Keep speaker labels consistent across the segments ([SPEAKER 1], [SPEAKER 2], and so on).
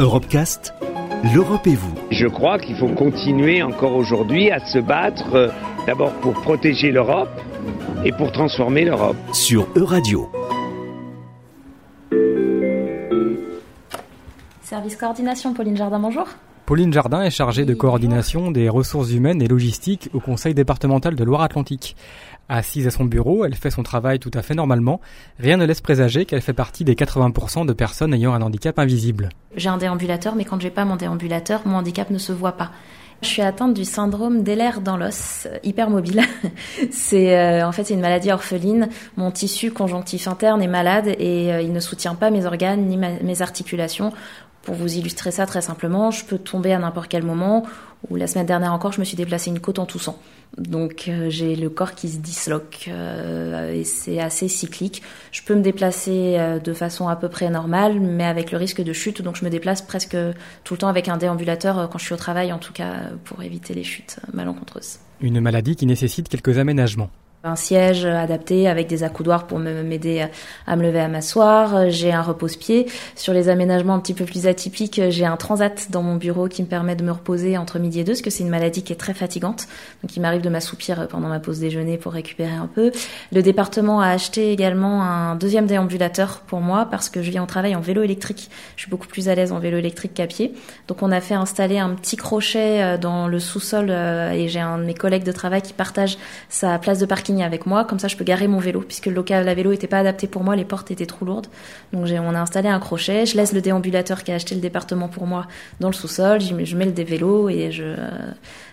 [SPEAKER 1] Europecast, l'Europe et vous.
[SPEAKER 2] Je crois qu'il faut continuer encore aujourd'hui à se battre euh, d'abord pour protéger l'Europe et pour transformer l'Europe.
[SPEAKER 1] Sur Euradio.
[SPEAKER 3] Service coordination, Pauline Jardin, bonjour.
[SPEAKER 4] Pauline Jardin est chargée de coordination des ressources humaines et logistiques au Conseil départemental de Loire-Atlantique. Assise à son bureau, elle fait son travail tout à fait normalement. Rien ne laisse présager qu'elle fait partie des 80% de personnes ayant un handicap invisible.
[SPEAKER 3] J'ai un déambulateur, mais quand j'ai pas mon déambulateur, mon handicap ne se voit pas. Je suis atteinte du syndrome d'Ehlers dans l'os, euh, hypermobile. c'est euh, en fait c'est une maladie orpheline. Mon tissu conjonctif interne est malade et euh, il ne soutient pas mes organes ni mes articulations. Pour vous illustrer ça très simplement, je peux tomber à n'importe quel moment. Ou la semaine dernière encore, je me suis déplacé une côte en toussant. Donc euh, j'ai le corps qui se disloque euh, et c'est assez cyclique. Je peux me déplacer euh, de façon à peu près normale, mais avec le risque de chute. Donc je me déplace presque tout le temps avec un déambulateur quand je suis au travail, en tout cas pour éviter les chutes malencontreuses.
[SPEAKER 4] Une maladie qui nécessite quelques aménagements
[SPEAKER 3] un siège adapté avec des accoudoirs pour m'aider à me lever à m'asseoir. J'ai un repose-pied. Sur les aménagements un petit peu plus atypiques, j'ai un transat dans mon bureau qui me permet de me reposer entre midi et deux, parce que c'est une maladie qui est très fatigante. Donc il m'arrive de m'assoupir pendant ma pause déjeuner pour récupérer un peu. Le département a acheté également un deuxième déambulateur pour moi parce que je viens au travail en vélo électrique. Je suis beaucoup plus à l'aise en vélo électrique qu'à pied. Donc on a fait installer un petit crochet euh, dans le sous-sol euh, et j'ai un de mes collègues de travail qui partage sa place de parking avec moi, comme ça je peux garer mon vélo, puisque le local à vélo n'était pas adapté pour moi, les portes étaient trop lourdes. Donc on a installé un crochet, je laisse le déambulateur qui a acheté le département pour moi dans le sous-sol, je mets le vélo et euh,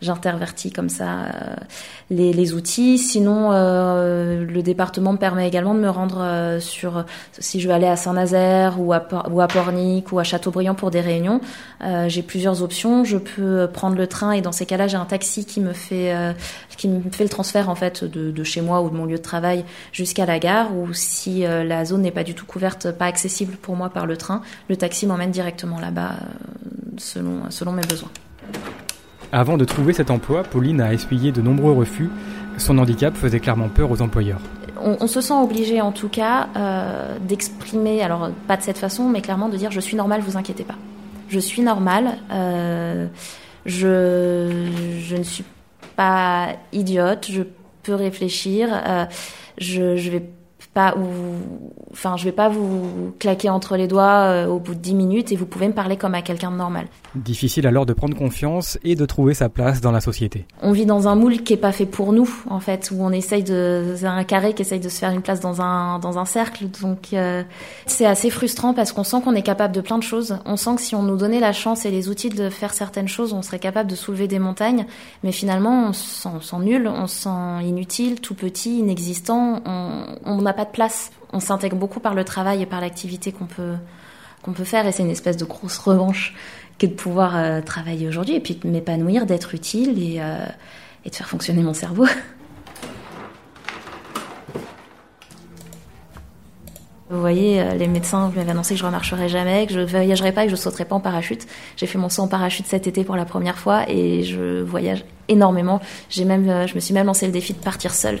[SPEAKER 3] j'intervertis comme ça euh, les, outils. Sinon, euh, le département me permet également de me rendre sur si je veux aller à Saint-Nazaire ou à, ou Pornic ou à Châteaubriand pour des réunions. j'ai plusieurs options. Je peux prendre le train et dans ces cas-là, j'ai un taxi qui me fait qui me fait le transfert en fait de chez moi ou de mon lieu de travail jusqu'à la gare. Ou si la zone n'est pas du tout couverte, pas accessible pour moi par le train, le taxi m'emmène directement là-bas selon selon mes besoins.
[SPEAKER 4] Avant de trouver cet emploi, Pauline a essuyé de nombreux refus. Son handicap faisait clairement peur aux employeurs.
[SPEAKER 3] On, se sent obligé en tout cas euh, d'exprimer, alors pas de cette façon, mais clairement de dire je suis normale, vous inquiétez pas. Je suis normale, euh, je, je, ne suis pas idiote, je peux réfléchir, euh, je, je vais pas ou enfin je vais pas vous claquer entre les doigts euh, au bout de 10 minutes et vous pouvez me parler comme à quelqu'un de normal.
[SPEAKER 4] Difficile alors de prendre confiance et de trouver sa place dans la société.
[SPEAKER 3] On vit dans un moule qui est pas fait pour nous en fait où on essaye de un carré qui essaye de se faire une place dans un dans un cercle donc euh, c'est assez frustrant parce qu'on sent qu'on est capable de plein de choses. On sent que si on nous donnait la chance et les outils de faire certaines choses, on serait capable de soulever des montagnes mais finalement on se sent, nul, on se sent inutile, tout petit, inexistant, on n'a pas place. On s'intègre beaucoup par le travail et par l'activité qu'on peut, peut faire et c'est une espèce de grosse revanche que de pouvoir euh, travailler aujourd'hui et puis de m'épanouir, d'être utile et, euh, et de faire fonctionner mon cerveau. Vous voyez, euh, les médecins m'avaient annoncé que je remarcherais jamais, que je voyagerais pas, que je sauterais pas en parachute. J'ai fait mon saut en parachute cet été pour la première fois et je voyage énormément. J'ai même, je me suis même lancé le défi de partir seule.